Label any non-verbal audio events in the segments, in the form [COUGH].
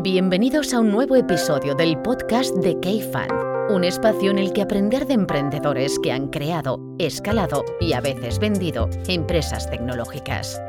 Bienvenidos a un nuevo episodio del podcast de K-Fan, un espacio en el que aprender de emprendedores que han creado, escalado y a veces vendido empresas tecnológicas.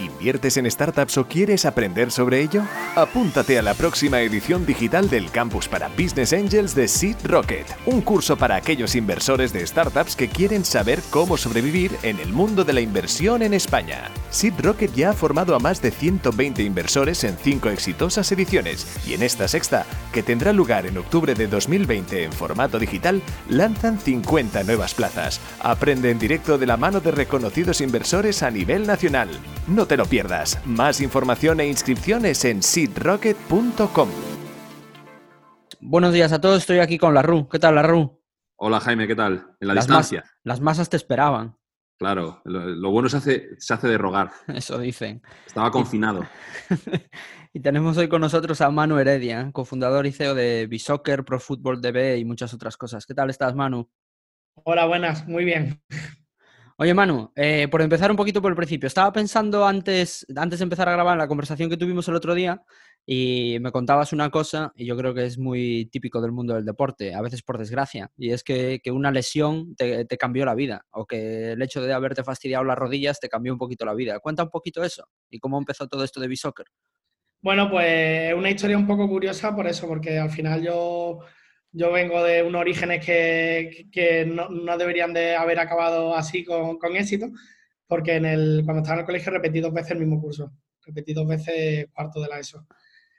¿Inviertes en startups o quieres aprender sobre ello? Apúntate a la próxima edición digital del Campus para Business Angels de Seed Rocket, un curso para aquellos inversores de startups que quieren saber cómo sobrevivir en el mundo de la inversión en España. Seed Rocket ya ha formado a más de 120 inversores en cinco exitosas ediciones y en esta sexta, que tendrá lugar en octubre de 2020 en formato digital, lanzan 50 nuevas plazas. Aprende en directo de la mano de reconocidos inversores a nivel nacional. No te lo pierdas. Más información e inscripciones en seedrocket.com. Buenos días a todos, estoy aquí con la RU. ¿Qué tal, la RU? Hola Jaime, ¿qué tal? En la Las distancia. mas- las masas te esperaban, Claro, lo, lo bueno se hace, se hace de rogar. [LAUGHS] eso dicen. Estaba confinado. [LAUGHS] y tenemos hoy con nosotros a Manu Heredia, cofundador y CEO de Bisoccer, Pro Football DB y muchas otras cosas. ¿Qué tal estás, Manu? Hola, buenas, muy bien. Oye, Manu, eh, por empezar un poquito por el principio, estaba pensando antes, antes de empezar a grabar la conversación que tuvimos el otro día y me contabas una cosa y yo creo que es muy típico del mundo del deporte, a veces por desgracia, y es que, que una lesión te, cambió la vida o que el hecho de haberte fastidiado las rodillas te cambió un poquito la vida. Cuenta un poquito eso y cómo empezó todo esto de Bisoccer. Bueno, pues es una historia un poco curiosa por eso, porque al final yo, yo vengo de unos orígenes que, que no, no deberían de haber acabado así con, con éxito, porque en el, cuando estaba en el colegio repetí dos veces el mismo curso, repetí dos veces cuarto de la ESO.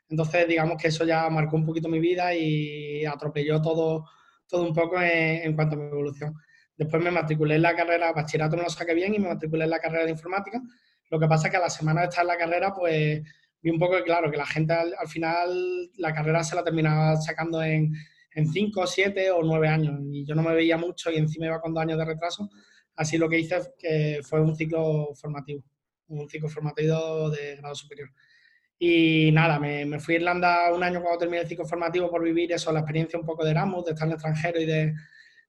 Entonces, digamos que eso ya marcó un poquito mi vida y atropelló todo, todo un poco en, en cuanto a mi evolución. Después me matriculé en la carrera, bachillerato me lo saqué bien y me matriculé en la carrera de informática. Lo que pasa es que a la semana de estar en la carrera, pues vi un poco que, claro, que la gente al, al final la carrera se la terminaba sacando en, en 5, 7 o 9 años. Y yo no me veía mucho y encima iba con dos años de retraso. Así lo que hice fue un ciclo formativo, un ciclo formativo de grado superior. Y nada, me, me fui a Irlanda un año cuando terminé el ciclo formativo por vivir eso, la experiencia un poco de Erasmus, de estar en el extranjero y de,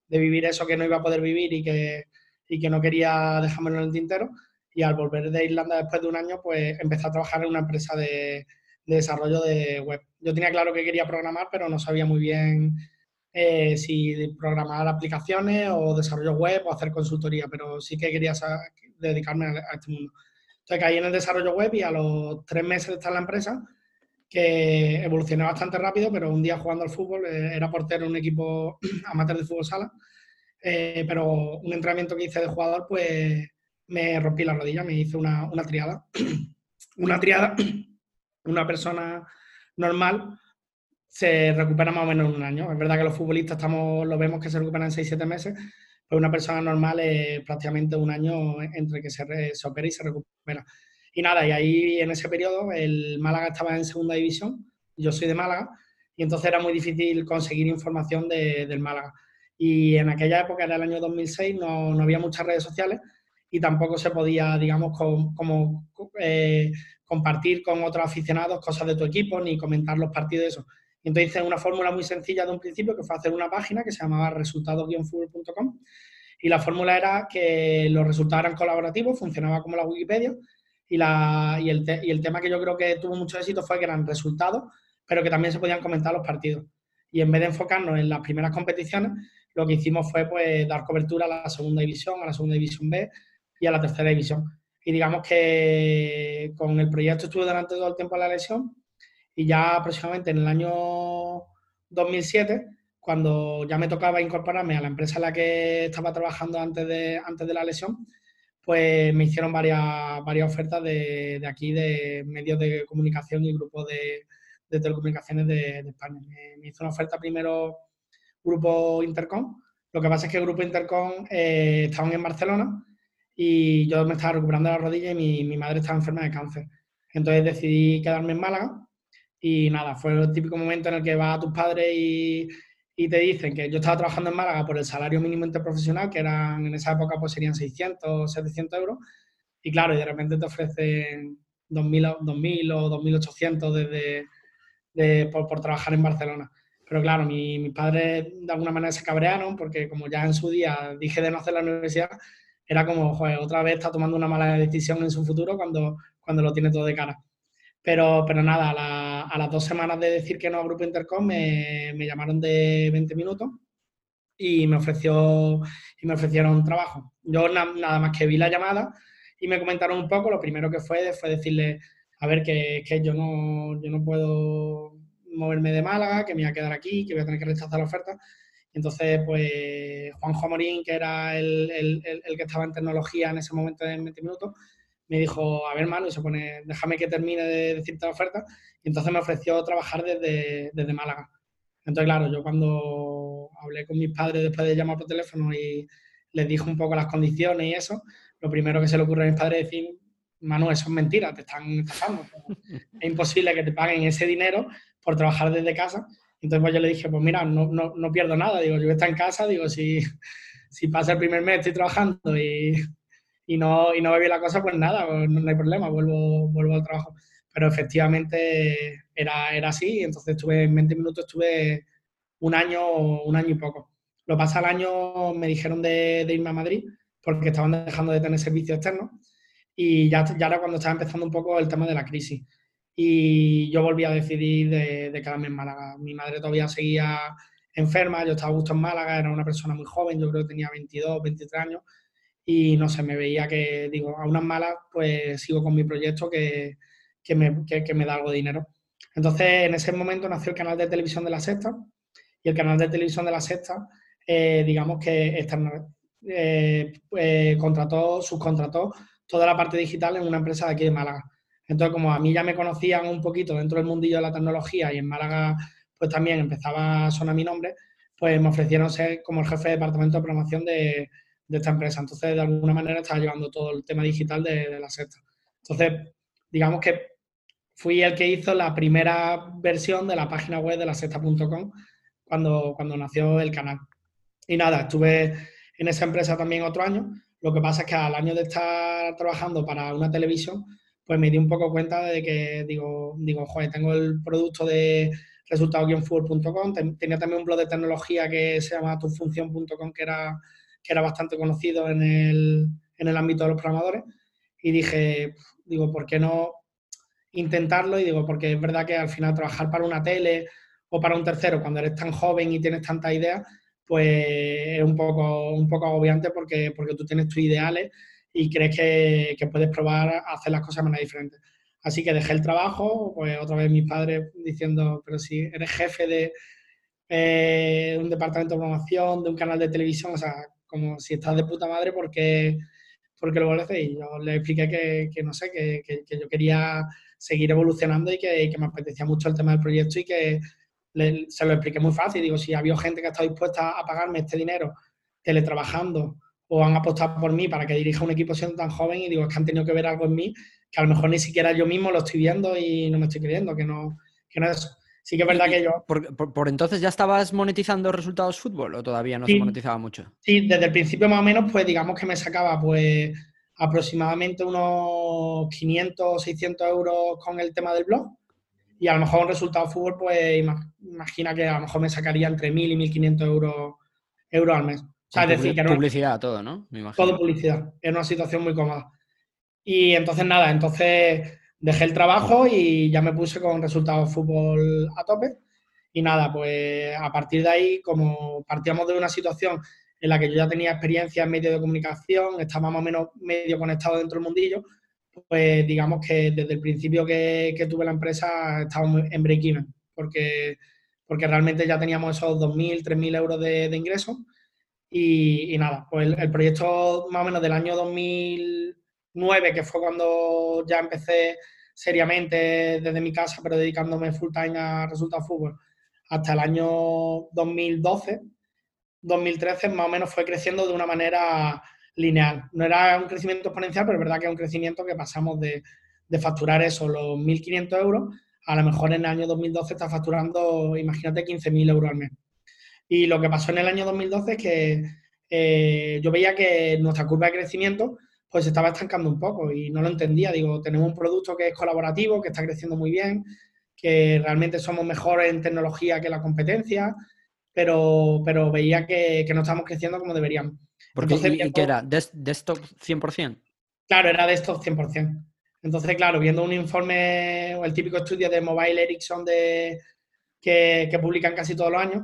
de vivir eso que no iba a poder vivir y que, y que no quería dejármelo en el tintero. Y al volver de Irlanda después de un año, pues empecé a trabajar en una empresa de, de desarrollo de web. Yo tenía claro que quería programar, pero no sabía muy bien eh, si programar aplicaciones o desarrollo web o hacer consultoría, pero sí que quería dedicarme a, este mundo. Entonces caí en el desarrollo web y a los tres meses de estar en la empresa, que evolucioné bastante rápido, pero un día jugando al fútbol, eh, era portero en un equipo [CLEARS THROAT] amateur de fútbol sala, eh, pero un entrenamiento que hice de jugador, pues me rompí la rodilla, me hice una, una triada. [CLEARS THROAT] una triada, [CLEARS THROAT] una persona normal se recupera más o menos en un año. Es verdad que los futbolistas estamos, lo vemos que se recuperan en 6-7 meses, pero una persona normal es prácticamente un año entre que se, re- se opera y se recupera. Y nada, y ahí en ese periodo el Málaga estaba en segunda división, yo soy de Málaga, y entonces era muy difícil conseguir información de- del Málaga. Y en aquella época, era el año 2006, no, no había muchas redes sociales y tampoco se podía, digamos, com- como eh, compartir con otros aficionados cosas de tu equipo ni comentar los partidos eso. Entonces hice una fórmula muy sencilla de un principio que fue hacer una página que se llamaba resultados-fútbol.com y la fórmula era que los resultados eran colaborativos, funcionaba como la Wikipedia y, la, y, el, y el tema que yo creo que tuvo mucho éxito fue que eran resultados, pero que también se podían comentar los partidos. Y en vez de enfocarnos en las primeras competiciones, lo que hicimos fue pues, dar cobertura a la segunda división, a la segunda división B y a la tercera división. Y digamos que con el proyecto estuve durante todo el tiempo de la lesión y ya aproximadamente en el año 2007, cuando ya me tocaba incorporarme a la empresa en la que estaba trabajando antes de, antes de la lesión, pues me hicieron varias, varias ofertas de, de aquí, de medios de comunicación y grupos de, de telecomunicaciones de, de España. Me, me hizo una oferta primero Grupo Intercom. Lo que pasa es que el Grupo Intercom eh, estaban en Barcelona y yo me estaba recuperando la rodilla y mi, mi madre estaba enferma de cáncer. Entonces decidí quedarme en Málaga y nada, fue el típico momento en el que vas a tus padres y, y te dicen que yo estaba trabajando en Málaga por el salario mínimo interprofesional, que eran en esa época pues serían 600, 700 euros, y claro, y de repente te ofrecen 2.000, o- 2.000 o 2.800 desde, de, por, por trabajar en Barcelona. Pero claro, mi- mis padres de alguna manera se cabrearon porque como ya en su día dije de no hacer la universidad, era como, otra vez está tomando una mala decisión en su futuro cuando, cuando lo tiene todo de cara. Pero, pero nada, a la, a las dos semanas de decir que no a Grupo Intercom me, llamaron de 20 minutos y me, ofreció, y me ofrecieron trabajo. Yo nada más que vi la llamada y me comentaron un poco, lo primero que fue fue decirle, a ver, que, que yo, no, yo no puedo moverme de Málaga, que me voy a quedar aquí, que voy a tener que rechazar la oferta. Entonces, pues Juanjo Morín, que era el, el, el, que estaba en tecnología en ese momento de 20 minutos, me dijo, a ver, mano, y se pone, déjame que termine de decirte la oferta. Y entonces me ofreció trabajar desde, desde Málaga. Entonces, claro, yo cuando hablé con mis padres después de llamar por teléfono y les dije un poco las condiciones y eso, lo primero que se le ocurre a mis padres es decir, Manu, eso es mentira, te están estafando. [LAUGHS] es imposible que te paguen ese dinero por trabajar desde casa. Entonces pues yo le dije, pues mira, no, no, no pierdo nada, digo, yo estar en casa, digo, si, si pasa el primer mes, estoy trabajando y, y no, y no la cosa, pues nada, pues no, hay problema, vuelvo, vuelvo al trabajo. Pero efectivamente era, era así, entonces estuve en 20 minutos, estuve un año, un año y poco. Lo pasa al año, me dijeron de, de, irme a Madrid porque estaban dejando de tener servicio externo y ya, ya era cuando estaba empezando un poco el tema de la crisis. Y yo volví a decidir de, quedarme en Málaga. Mi madre todavía seguía enferma, yo estaba justo en Málaga, era una persona muy joven, yo creo que tenía 22, 23 años y no sé, me veía que, digo, a unas malas, pues sigo con mi proyecto que, que, me, que, me, da algo de dinero. Entonces, en ese momento nació el canal de televisión de La Sexta y el canal de televisión de La Sexta, eh, digamos que eh, eh, contrató, subcontrató toda la parte digital en una empresa de aquí de Málaga. Entonces, como a mí ya me conocían un poquito dentro del mundillo de la tecnología y en Málaga, pues también empezaba a sonar mi nombre, pues me ofrecieron ser como el jefe de departamento de promoción de, de esta empresa. Entonces, de alguna manera estaba llevando todo el tema digital de, la secta. Entonces, digamos que fui el que hizo la primera versión de la página web de la sexta.com cuando, cuando nació el canal. Y nada, estuve en esa empresa también otro año. Lo que pasa es que al año de estar trabajando para una televisión, pues me di un poco cuenta de que digo, digo joder, tengo el producto de resultado-full.com, tenía también un blog de tecnología que se llama tufunción.com, que era que era bastante conocido en el, en el ámbito de los programadores. Y dije, digo, ¿por qué no intentarlo? Y digo, porque es verdad que al final trabajar para una tele o para un tercero, cuando eres tan joven y tienes tantas ideas, pues es un poco, un poco agobiante porque, porque tú tienes tus ideales y crees que, que puedes probar a hacer las cosas de manera diferente. Así que dejé el trabajo, pues otra vez mis padres diciendo, pero si eres jefe de eh, un departamento de programación, de un canal de televisión, o sea, como si estás de puta madre porque, porque lo vuelves Y yo le expliqué que, que no sé, que, que, yo quería seguir evolucionando y que, que, me apetecía mucho el tema del proyecto y que se lo expliqué muy fácil. Digo, si había gente que está dispuesta a pagarme este dinero teletrabajando o han apostado por mí para que dirija un equipo siendo tan joven y digo, es que han tenido que ver algo en mí que a lo mejor ni siquiera yo mismo lo estoy viendo y no me estoy creyendo, que no, que no es eso sí que es verdad que yo... Por, entonces ya estabas monetizando resultados fútbol o todavía no se monetizaba mucho? Sí, desde el principio más o menos, pues digamos que me sacaba pues aproximadamente unos 500 o 600 euros con el tema del blog y a lo mejor un resultado fútbol, pues imagina que a lo mejor me sacaría entre 1.000 y 1.500 euros, euros al mes. O sea, es decir, que publicidad, todo, ¿no? todo publicidad. Es una situación muy cómoda. Y entonces, nada, entonces dejé el trabajo y ya me puse con resultados fútbol a tope. Y nada, pues a partir de ahí, como partíamos de una situación en la que yo ya tenía experiencia en medios de comunicación, estaba más o menos medio conectado dentro del mundillo, pues digamos que desde el principio que, tuve la empresa estábamos en break-even, porque, porque realmente ya teníamos esos 2.000, 3.000 euros de, de ingresos. Y, nada, pues el, el, proyecto más o menos del año 2000 que fue cuando ya empecé seriamente desde mi casa, pero dedicándome full time a resultados fútbol, hasta el año 2012, 2013 más o menos fue creciendo de una manera lineal. No era un crecimiento exponencial, pero es verdad que es un crecimiento que pasamos de, de facturar eso, los 1.500 euros, a lo mejor en el año 2012 está facturando, imagínate, 15.000 euros al mes. Y lo que pasó en el año 2012 es que eh, yo veía que nuestra curva de crecimiento pues se estaba estancando un poco y no lo entendía. Digo, tenemos un producto que es colaborativo, que está creciendo muy bien, que realmente somos mejores en tecnología que la competencia, pero, pero veía que, no estamos creciendo como deberíamos. Porque, ¿Y, qué era? ¿Desktop 100%? Claro, era desktop 100%. Entonces, claro, viendo un informe o el típico estudio de Mobile Ericsson de, que, que publican casi todos los años,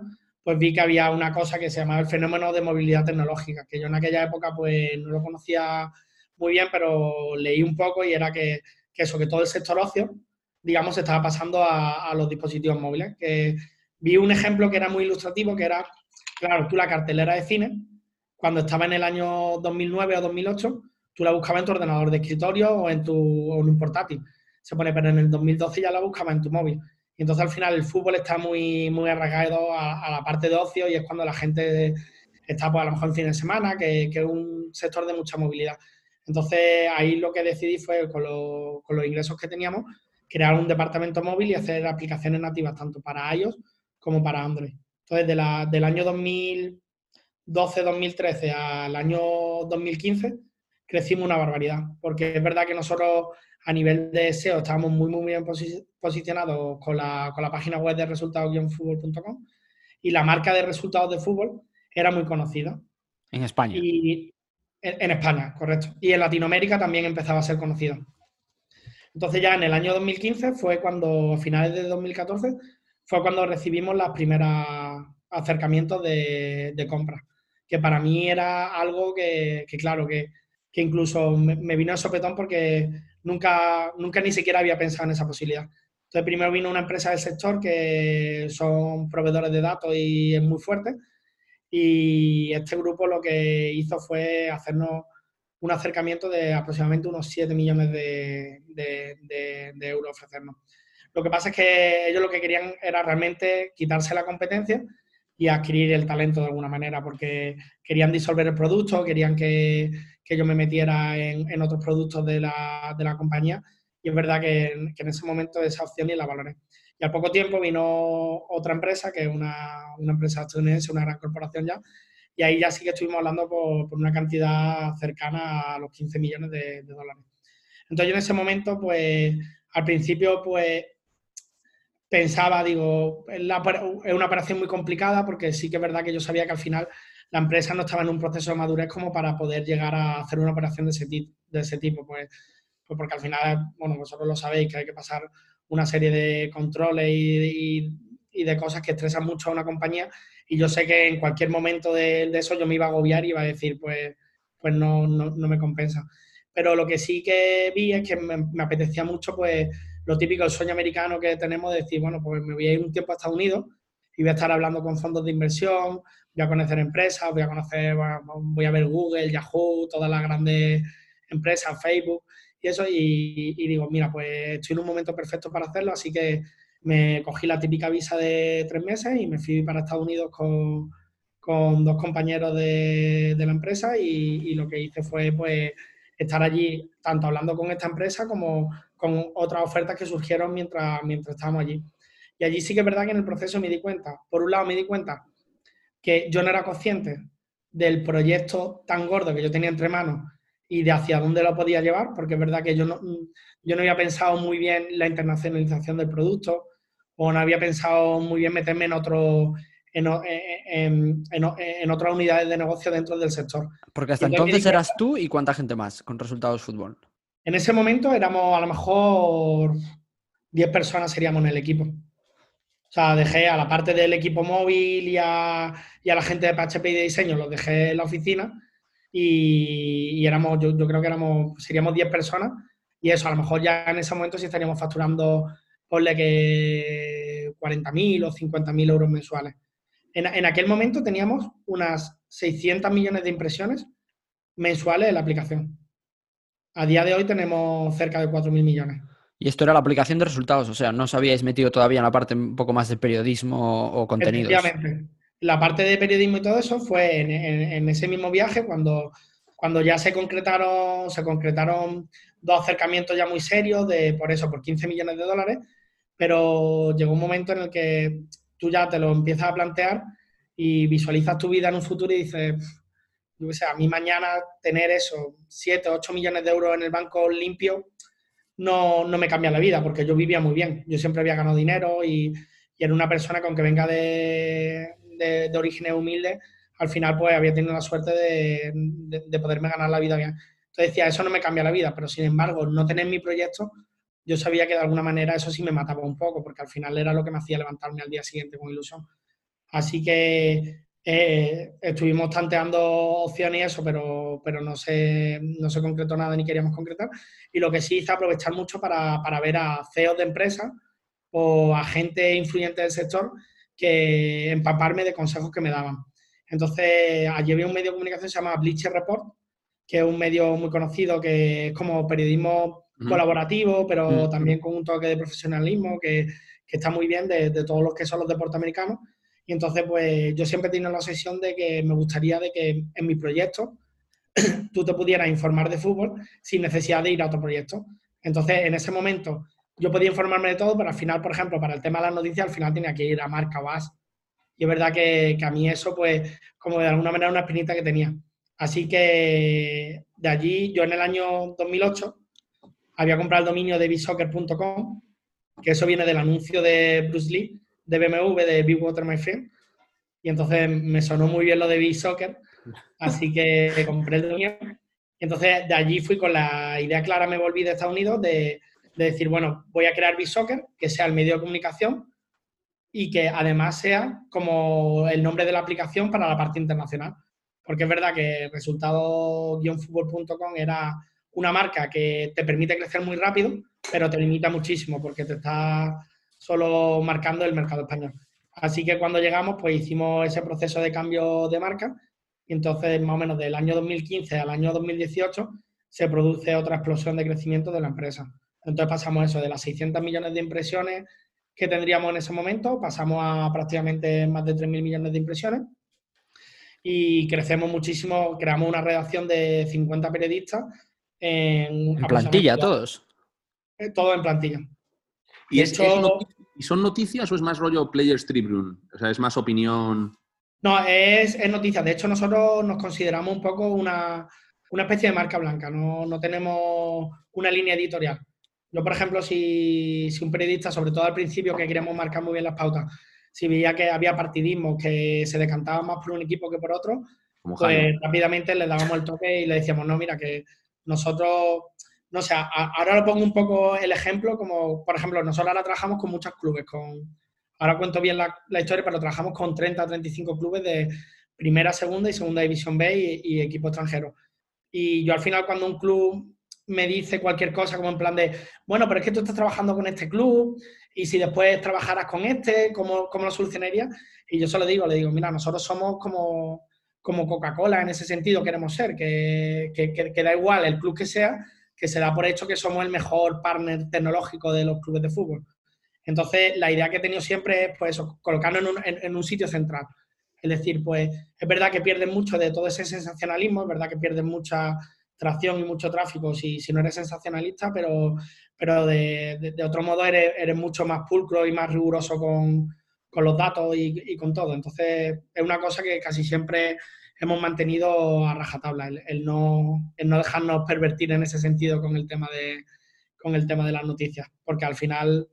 pues vi que había una cosa que se llamaba el fenómeno de movilidad tecnológica, que yo en aquella época pues no lo conocía muy bien, pero leí un poco y era que, eso, que todo el sector ocio, digamos, estaba pasando a, a, los dispositivos móviles. Que vi un ejemplo que era muy ilustrativo, que era, claro, tú la cartelera de cine, cuando estaba en el año 2009 o 2008, tú la buscabas en tu ordenador de escritorio o en tu o en un portátil. Se pone, pero en el 2012 ya la buscabas en tu móvil. Y entonces al final el fútbol está muy, muy arraigado a, la parte de ocio y es cuando la gente está pues, a lo mejor en fin de semana, que, que, es un sector de mucha movilidad. Entonces ahí lo que decidí fue con, lo, con los ingresos que teníamos, crear un departamento móvil y hacer aplicaciones nativas tanto para iOS como para Android. Entonces de la, del año 2012-2013 al año 2015 crecimos una barbaridad, porque es verdad que nosotros a nivel de SEO estábamos muy, muy bien posicionados con la, con la página web de resultados-fútbol.com y la marca de resultados de fútbol era muy conocida. En España. Y en, en, España, correcto. Y en Latinoamérica también empezaba a ser conocida. Entonces ya en el año 2015 fue cuando, a finales de 2014, fue cuando recibimos los primeros acercamientos de, de compra. Que para mí era algo que, que claro, que, que incluso me, me, vino a sopetón porque nunca, nunca ni siquiera había pensado en esa posibilidad. Entonces, primero vino una empresa del sector que son proveedores de datos y es muy fuerte. Y este grupo lo que hizo fue hacernos un acercamiento de aproximadamente unos 7 millones de, de, de, de, euros ofrecernos. Lo que pasa es que ellos lo que querían era realmente quitarse la competencia y adquirir el talento de alguna manera, porque querían disolver el producto, querían que, que yo me metiera en, en otros productos de la, de la, compañía y es verdad que, que, en ese momento esa opción y la valoré. Y al poco tiempo vino otra empresa, que es una, una empresa estadounidense, una gran corporación ya, y ahí ya sí que estuvimos hablando por, por una cantidad cercana a los 15 millones de, de, dólares. Entonces yo en ese momento, pues al principio, pues pensaba, digo, es una operación muy complicada porque sí que es verdad que yo sabía que al final la empresa no estaba en un proceso de madurez como para poder llegar a hacer una operación de ese, tipo, pues, pues, porque al final, bueno, vosotros lo sabéis, que hay que pasar una serie de controles y, y, de cosas que estresan mucho a una compañía y yo sé que en cualquier momento de, eso yo me iba a agobiar y iba a decir, pues, pues no, no, no, me compensa. Pero lo que sí que vi es que me, me apetecía mucho, pues, lo típico, el sueño americano que tenemos de decir, bueno, pues me voy a ir un tiempo a Estados Unidos y voy a estar hablando con fondos de inversión, voy a conocer empresas, voy a conocer, voy a ver Google, Yahoo, todas las grandes empresas, Facebook y eso, y, digo, mira, pues estoy en un momento perfecto para hacerlo, así que me cogí la típica visa de tres meses y me fui para Estados Unidos con, con dos compañeros de, de la empresa y, y, lo que hice fue, pues, estar allí, tanto hablando con esta empresa como con otras ofertas que surgieron mientras, mientras estábamos allí. Y allí sí que es verdad que en el proceso me di cuenta, por un lado me di cuenta que yo no era consciente del proyecto tan gordo que yo tenía entre manos y de hacia dónde lo podía llevar, porque es verdad que yo no, yo no había pensado muy bien la internacionalización del producto o no había pensado muy bien meterme en otro en, en, en, en otras unidades de negocio dentro del sector. Porque hasta entonces, entonces eras tú y cuánta gente más con resultados fútbol. En ese momento éramos a lo mejor 10 personas seríamos en el equipo. O sea, dejé a la parte del equipo móvil y a, la gente de PHP y de diseño, los dejé en la oficina y, éramos, yo, yo, creo que éramos, seríamos 10 personas y eso, a lo mejor ya en ese momento sí estaríamos facturando, ponle que 40.000 o 50.000 euros mensuales. En, en, aquel momento teníamos unas 600 millones de impresiones mensuales en la aplicación. A día de hoy tenemos cerca de 4.000 millones. Y esto era la aplicación de resultados, o sea, no os habíais metido todavía en la parte un poco más de periodismo o contenidos. Efectivamente. La parte de periodismo y todo eso fue en, ese mismo viaje cuando, cuando ya se concretaron, se concretaron dos acercamientos ya muy serios de, por eso, por 15 millones de dólares, pero llegó un momento en el que tú ya te lo empiezas a plantear y visualizas tu vida en un futuro y dices, yo sé, a mí mañana tener eso, 7, 8 millones de euros en el banco limpio, no, no, me cambia la vida, porque yo vivía muy bien. Yo siempre había ganado dinero y, y era una persona que aunque venga de, de, de orígenes humildes, al final pues había tenido la suerte de, de, de, poderme ganar la vida bien. Entonces decía, eso no me cambia la vida, pero sin embargo, no tener mi proyecto, yo sabía que de alguna manera eso sí me mataba un poco, porque al final era lo que me hacía levantarme al día siguiente con ilusión. Así que eh, estuvimos tanteando opciones y eso, pero, pero no, se, no se concretó nada ni queríamos concretar. Y lo que sí hice aprovechar mucho para, para ver a CEOs de empresas o a gente influyente del sector que empaparme de consejos que me daban. Entonces, allí había un medio de comunicación que se llama Bleacher Report, que es un medio muy conocido que es como periodismo colaborativo, pero también con un toque de profesionalismo que, que está muy bien de, de, todos los que son los deportes americanos. Y entonces, pues yo siempre tenido la obsesión de que me gustaría de que en mi proyecto [CLEARS THROAT] tú te pudieras informar de fútbol sin necesidad de ir a otro proyecto. Entonces, en ese momento, yo podía informarme de todo, pero al final, por ejemplo, para el tema de las noticias, al final tenía que ir a marca o Y es verdad que, que, a mí eso, pues, como de alguna manera una espinita que tenía. Así que de allí, yo en el año 2008 había comprado el dominio de bisoccer.com, que eso viene del anuncio de Bruce Lee, de BMW, de Big Water My Friend. Y entonces me sonó muy bien lo de Soccer, así que [LAUGHS] compré el dominio. Y entonces de allí fui con la idea clara, me volví de Estados Unidos, de de decir, bueno, voy a crear Bisoccer, que sea el medio de comunicación y que además sea como el nombre de la aplicación para la parte internacional. Porque es verdad que resultado-fútbol.com era una marca que te permite crecer muy rápido, pero te limita muchísimo porque te está solo marcando el mercado español. Así que cuando llegamos, pues hicimos ese proceso de cambio de marca y entonces más o menos del año 2015 al año 2018 se produce otra explosión de crecimiento de la empresa. Entonces pasamos eso de las 600 millones de impresiones que tendríamos en ese momento, pasamos a prácticamente más de 3.000 millones de impresiones y crecemos muchísimo, creamos una redacción de 50 periodistas. En, ¿En plantilla todos? Eh, todo en plantilla. ¿Y, es, ¿Y son noticias o es más rollo Players Tribune? O sea, es más opinión... No, es, es noticia. De hecho, nosotros nos consideramos un poco una, una especie de marca blanca. No, no tenemos una línea editorial. Yo, por ejemplo, si, un periodista, sobre todo al principio, que queríamos marcar muy bien las pautas, si veía que había partidismo, que se decantaba más por un equipo que por otro, pues rápidamente le dábamos el toque y le decíamos, no, mira, que nosotros, no sé, ahora lo pongo un poco el ejemplo, como, por ejemplo, nosotros ahora trabajamos con muchos clubes, con, ahora cuento bien la, historia, pero trabajamos con 30 35 clubes de primera, segunda y segunda división B y, y equipos extranjeros. Y yo al final cuando un club me dice cualquier cosa como en plan de, bueno, pero es que tú estás trabajando con este club y si después trabajaras con este, ¿cómo, cómo lo solucionarías? Y yo solo digo, le digo, mira, nosotros somos como, como Coca-Cola en ese sentido, queremos ser, que, que, que, da igual el club que sea, que se da por hecho que somos el mejor partner tecnológico de los clubes de fútbol. Entonces, la idea que he tenido siempre es, pues eso, colocarlo en un, sitio central. Es decir, pues es verdad que pierden mucho de todo ese sensacionalismo, es verdad que pierden mucha tracción y mucho tráfico si, si no eres sensacionalista, pero, pero de, otro modo eres, eres, mucho más pulcro y más riguroso con, con los datos y, y, con todo. Entonces, es una cosa que casi siempre hemos mantenido a rajatabla, el, el, no, el no dejarnos pervertir en ese sentido con el tema de, con el tema de las noticias, porque al final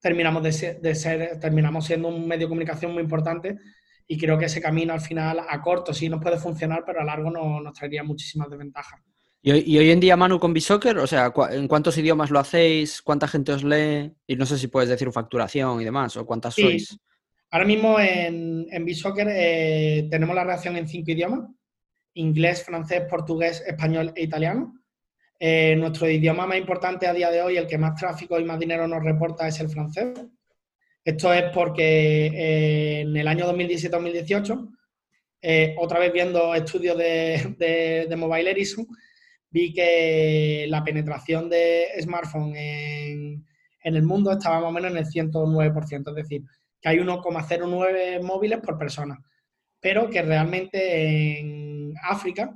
terminamos de ser, de ser, terminamos siendo un medio de comunicación muy importante y creo que ese camino al final a corto sí nos puede funcionar, pero a largo no, nos traería muchísimas desventajas. ¿Y hoy, ¿Y hoy, en día, Manu, con Bisoccer? O sea, ¿en cuántos idiomas lo hacéis? ¿Cuánta gente os lee? Y no sé si puedes decir facturación y demás, o cuántas sí. sois. Ahora mismo en, en eh, tenemos la redacción en cinco idiomas. Inglés, francés, portugués, español e italiano. Eh, nuestro idioma más importante a día de hoy, el que más tráfico y más dinero nos reporta, es el francés. Esto es porque eh, en el año 2017-2018, eh, otra vez viendo estudios de, de, Mobile Ericsson, vi que la penetración de smartphone en, en, el mundo estaba más o menos en el 109%, es decir, que hay 1,09 móviles por persona, pero que realmente en África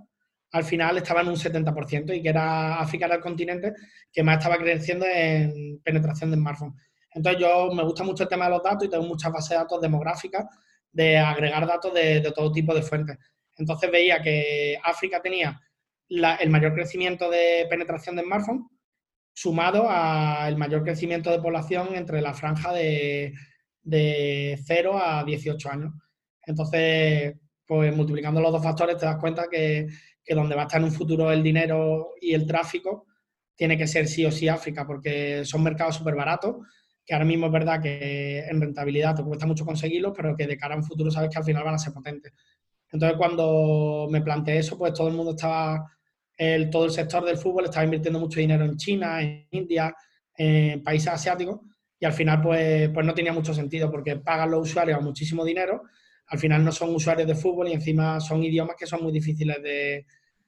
al final estaba en un 70% y que era África era el continente que más estaba creciendo en penetración de smartphone. Entonces yo me gusta mucho el tema de los datos y tengo muchas bases de datos demográficas de agregar datos de, todo tipo de fuentes. Entonces veía que África tenía el mayor crecimiento de penetración de smartphone sumado al mayor crecimiento de población entre la franja de, de 0 a 18 años. Entonces, pues multiplicando los dos factores te das cuenta que, que donde va a estar en un futuro el dinero y el tráfico, tiene que ser sí o sí África, porque son mercados súper baratos, que ahora mismo es verdad que en rentabilidad te cuesta mucho conseguirlos, pero que de cara a un futuro sabes que al final van a ser potentes. Entonces, cuando me planteé eso, pues todo el mundo estaba, el, todo el sector del fútbol estaba invirtiendo mucho dinero en China, en India, en países asiáticos, y al final, pues, pues no tenía mucho sentido, porque pagan los usuarios muchísimo dinero, al final no son usuarios de fútbol y encima son idiomas que son muy difíciles de,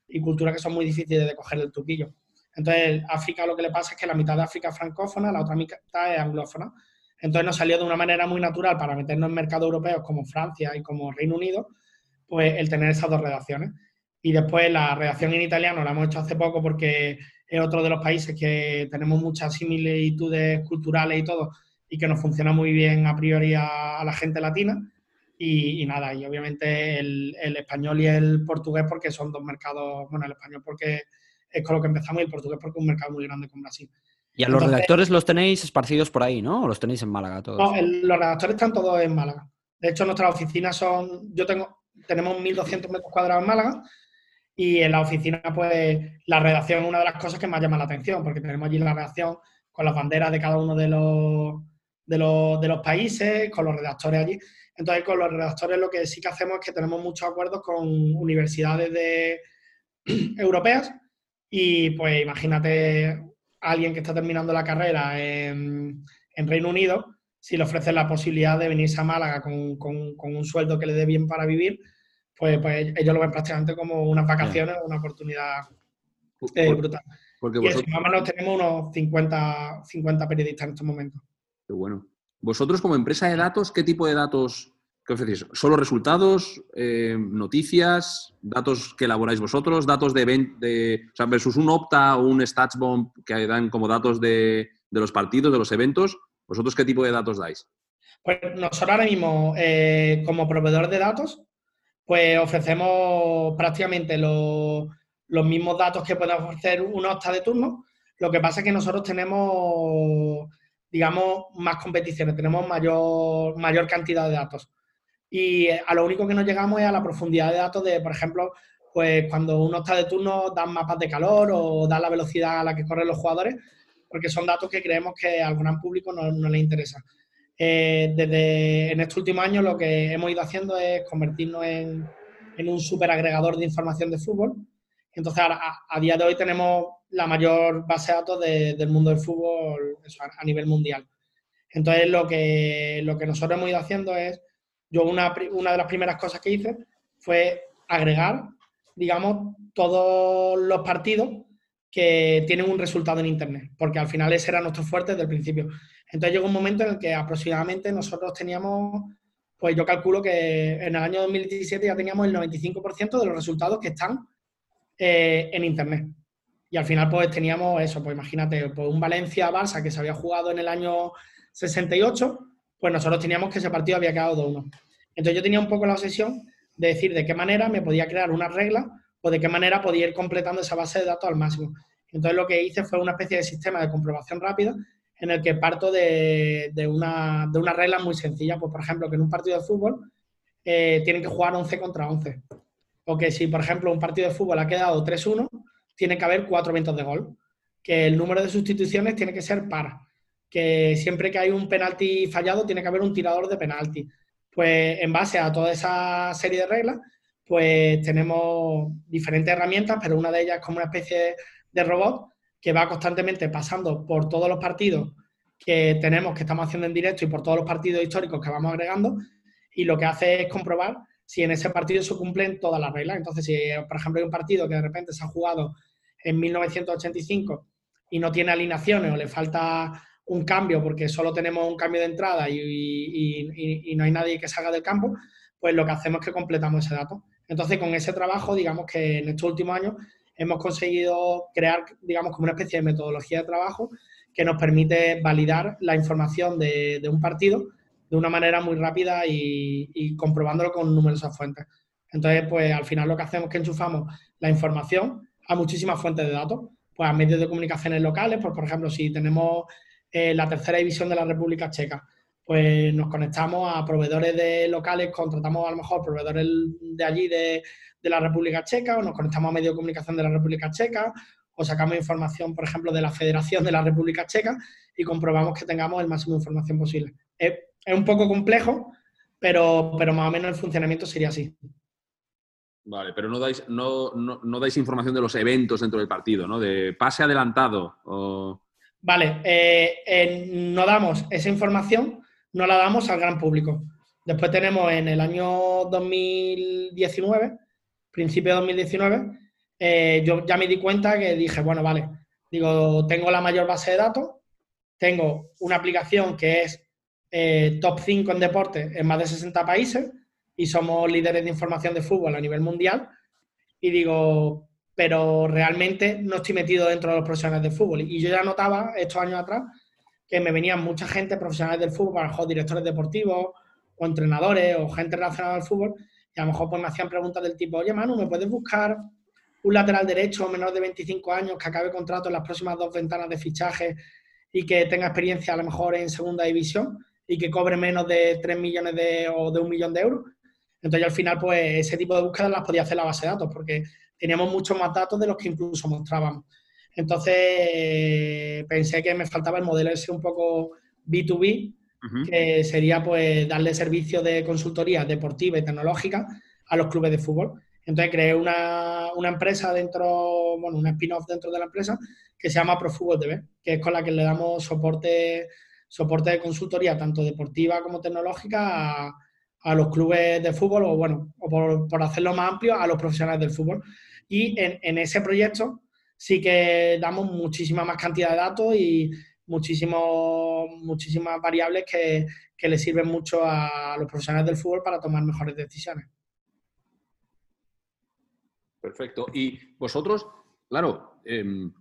y culturas que son muy difíciles de coger el tuquillo. Entonces, África lo que le pasa es que la mitad de África es francófona, la otra mitad es anglófona. Entonces, nos salió de una manera muy natural para meternos en mercados europeos como Francia y como Reino Unido, pues el tener esas dos redacciones. Y después la redacción en italiano la hemos hecho hace poco porque es otro de los países que tenemos muchas similitudes culturales y todo, y que nos funciona muy bien a priori a, la gente latina. Y, nada, y obviamente el, el, español y el portugués porque son dos mercados, bueno, el español porque es con lo que empezamos y el portugués porque es un mercado muy grande con Brasil. Y a los redactores los tenéis esparcidos por ahí, ¿no? ¿O los tenéis en Málaga todos? No, los redactores están todos en Málaga. De hecho, nuestras oficinas son, yo tengo, tenemos 1.200 metros cuadrados en Málaga y en la oficina, pues, la redacción es una de las cosas que más llama la atención, porque tenemos allí la redacción con las banderas de cada uno de los, de los, de los países, con los redactores allí. Entonces, con los redactores lo que sí que hacemos es que tenemos muchos acuerdos con universidades de, [CLEARS THROAT] europeas y pues imagínate alguien que está terminando la carrera en, Reino Unido, si le ofrecen la posibilidad de venirse a Málaga con, un sueldo que le dé bien para vivir, pues, pues ellos lo ven prácticamente como unas vacaciones, una oportunidad eh, brutal. Porque y más o menos tenemos unos 50, 50 periodistas en estos momentos. Qué bueno. Vosotros como empresa de datos, ¿qué tipo de datos ¿Qué ofrecéis? ¿Solo resultados, eh, noticias, datos que elaboráis vosotros, datos de, de o sea, versus un Opta o un StatsBomb que dan como datos de, los partidos, de los eventos? ¿Vosotros qué tipo de datos dais? Pues nosotros ahora mismo, eh, como proveedor de datos, pues ofrecemos prácticamente los, mismos datos que puede ofrecer un Opta de turno. Lo que pasa es que nosotros tenemos, digamos, más competiciones, tenemos mayor, mayor cantidad de datos y a lo único que nos llegamos es a la profundidad de datos de, por ejemplo, pues cuando uno está de turno dan mapas de calor o dan la velocidad a la que corren los jugadores, porque son datos que creemos que al gran público no, no le interesa. Eh, desde en este último año lo que hemos ido haciendo es convertirnos en, en un super agregador de información de fútbol. Entonces, a, a, día de hoy tenemos la mayor base de datos del mundo del fútbol a, a, nivel mundial. Entonces, lo que, lo que nosotros hemos ido haciendo es yo una, una de las primeras cosas que hice fue agregar, digamos, todos los partidos que tienen un resultado en Internet, porque al final ese era nuestro fuerte desde el principio. Entonces llegó un momento en el que aproximadamente nosotros teníamos, pues yo calculo que en el año 2017 ya teníamos el 95% de los resultados que están eh, en Internet. Y al final pues teníamos eso, pues imagínate, pues un Valencia-Barça que se había jugado en el año 68, pues nosotros teníamos que ese partido había quedado 2-1. Entonces yo tenía un poco la obsesión de decir de qué manera me podía crear una regla o de qué manera podía ir completando esa base de datos al máximo. Entonces lo que hice fue una especie de sistema de comprobación rápida en el que parto de, una, de regla muy sencilla. Pues, por ejemplo, que en un partido de fútbol eh, tienen que jugar 11 contra 11. O que si, por ejemplo, un partido de fútbol ha quedado 3-1, tiene que haber cuatro eventos de gol. Que el número de sustituciones tiene que ser par que siempre que hay un penalti fallado tiene que haber un tirador de penalti. Pues en base a toda esa serie de reglas, pues tenemos diferentes herramientas, pero una de ellas es como una especie de robot que va constantemente pasando por todos los partidos que tenemos, que estamos haciendo en directo y por todos los partidos históricos que vamos agregando y lo que hace es comprobar si en ese partido se cumplen todas las reglas. Entonces, si por ejemplo hay un partido que de repente se ha jugado en 1985 y no tiene alineaciones o le falta un cambio porque solo tenemos un cambio de entrada y, no hay nadie que salga del campo, pues lo que hacemos es que completamos ese dato. Entonces, con ese trabajo, digamos que en estos últimos años hemos conseguido crear, digamos, como una especie de metodología de trabajo que nos permite validar la información de, un partido de una manera muy rápida y, comprobándolo con numerosas fuentes. Entonces, pues al final lo que hacemos es que enchufamos la información a muchísimas fuentes de datos, pues a medios de comunicaciones locales, pues por ejemplo, si tenemos eh, la tercera división de la República Checa. Pues nos conectamos a proveedores de locales, contratamos a lo mejor proveedores de allí de, de la República Checa, o nos conectamos a medios de comunicación de la República Checa, o sacamos información, por ejemplo, de la Federación de la República Checa y comprobamos que tengamos el máximo de información posible. Es, un poco complejo, pero, pero más o menos el funcionamiento sería así. Vale, pero no dais, no, no, dais información de los eventos dentro del partido, ¿no? De pase adelantado. O... Vale, eh, no damos esa información, no la damos al gran público. Después tenemos en el año 2019, principio de 2019, eh, yo ya me di cuenta que dije, bueno, vale, digo, tengo la mayor base de datos, tengo una aplicación que es eh, top 5 en deporte en más de 60 países y somos líderes de información de fútbol a nivel mundial. Y digo, pero realmente no estoy metido dentro de los profesionales de fútbol. Y yo ya notaba estos años atrás que me venían mucha gente profesionales del fútbol, a lo mejor directores deportivos o entrenadores o gente relacionada al fútbol, y a lo mejor pues me hacían preguntas del tipo, oye Manu, ¿me puedes buscar un lateral derecho menor de 25 años que acabe contrato en las próximas dos ventanas de fichaje y que tenga experiencia a lo mejor en segunda división y que cobre menos de 3 millones de, o de un millón de euros. Entonces al final pues ese tipo de búsquedas las podía hacer la base de datos porque teníamos muchos más datos de los que incluso mostrábamos. Entonces pensé que me faltaba el modelo ese un poco B2B, que sería pues darle servicio de consultoría deportiva y tecnológica a los clubes de fútbol. Entonces creé una, empresa dentro, bueno, un spin-off dentro de la empresa que se llama ProFútbol TV, que es con la que le damos soporte, soporte de consultoría tanto deportiva como tecnológica a, los clubes de fútbol o, bueno, o por, hacerlo más amplio, a los profesionales del fútbol. Y en, ese proyecto sí que damos muchísima más cantidad de datos y muchísimo, muchísimas variables que, que le sirven mucho a los profesionales del fútbol para tomar mejores decisiones. Perfecto. Y vosotros, claro, em,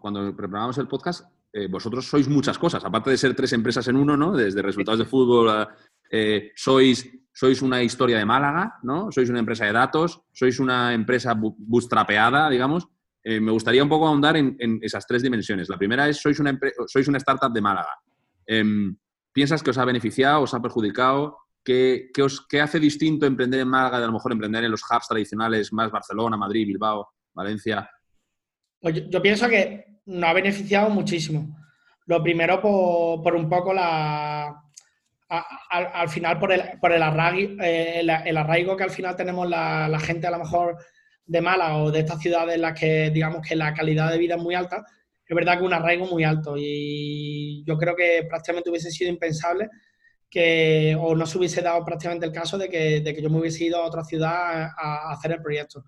cuando preparamos el podcast, eh, vosotros sois muchas cosas, aparte de ser tres empresas en uno, ¿no? Desde resultados de fútbol, eh, sois, sois una historia de Málaga, ¿no? Sois una empresa de datos, sois una empresa bootstrapeada, digamos. Eh, me gustaría un poco ahondar en, esas tres dimensiones. La primera es, sois una, sois una startup de Málaga. Em, ¿Piensas que os ha beneficiado, os ha perjudicado? ¿Qué, os, hace distinto emprender en Málaga de a lo mejor emprender en los hubs tradicionales más Barcelona, Madrid, Bilbao, Valencia? Pues yo, pienso que nos ha beneficiado muchísimo. Lo primero por, un poco la... al, final por, el, por el, arraigo, eh, el, arraigo que al final tenemos la, la, gente a lo mejor de Málaga o de estas ciudades en las que digamos que la calidad de vida es muy alta, es verdad que un arraigo muy alto y yo creo que prácticamente hubiese sido impensable que o no se hubiese dado prácticamente el caso de que, de que yo me hubiese ido a otra ciudad a, hacer el proyecto.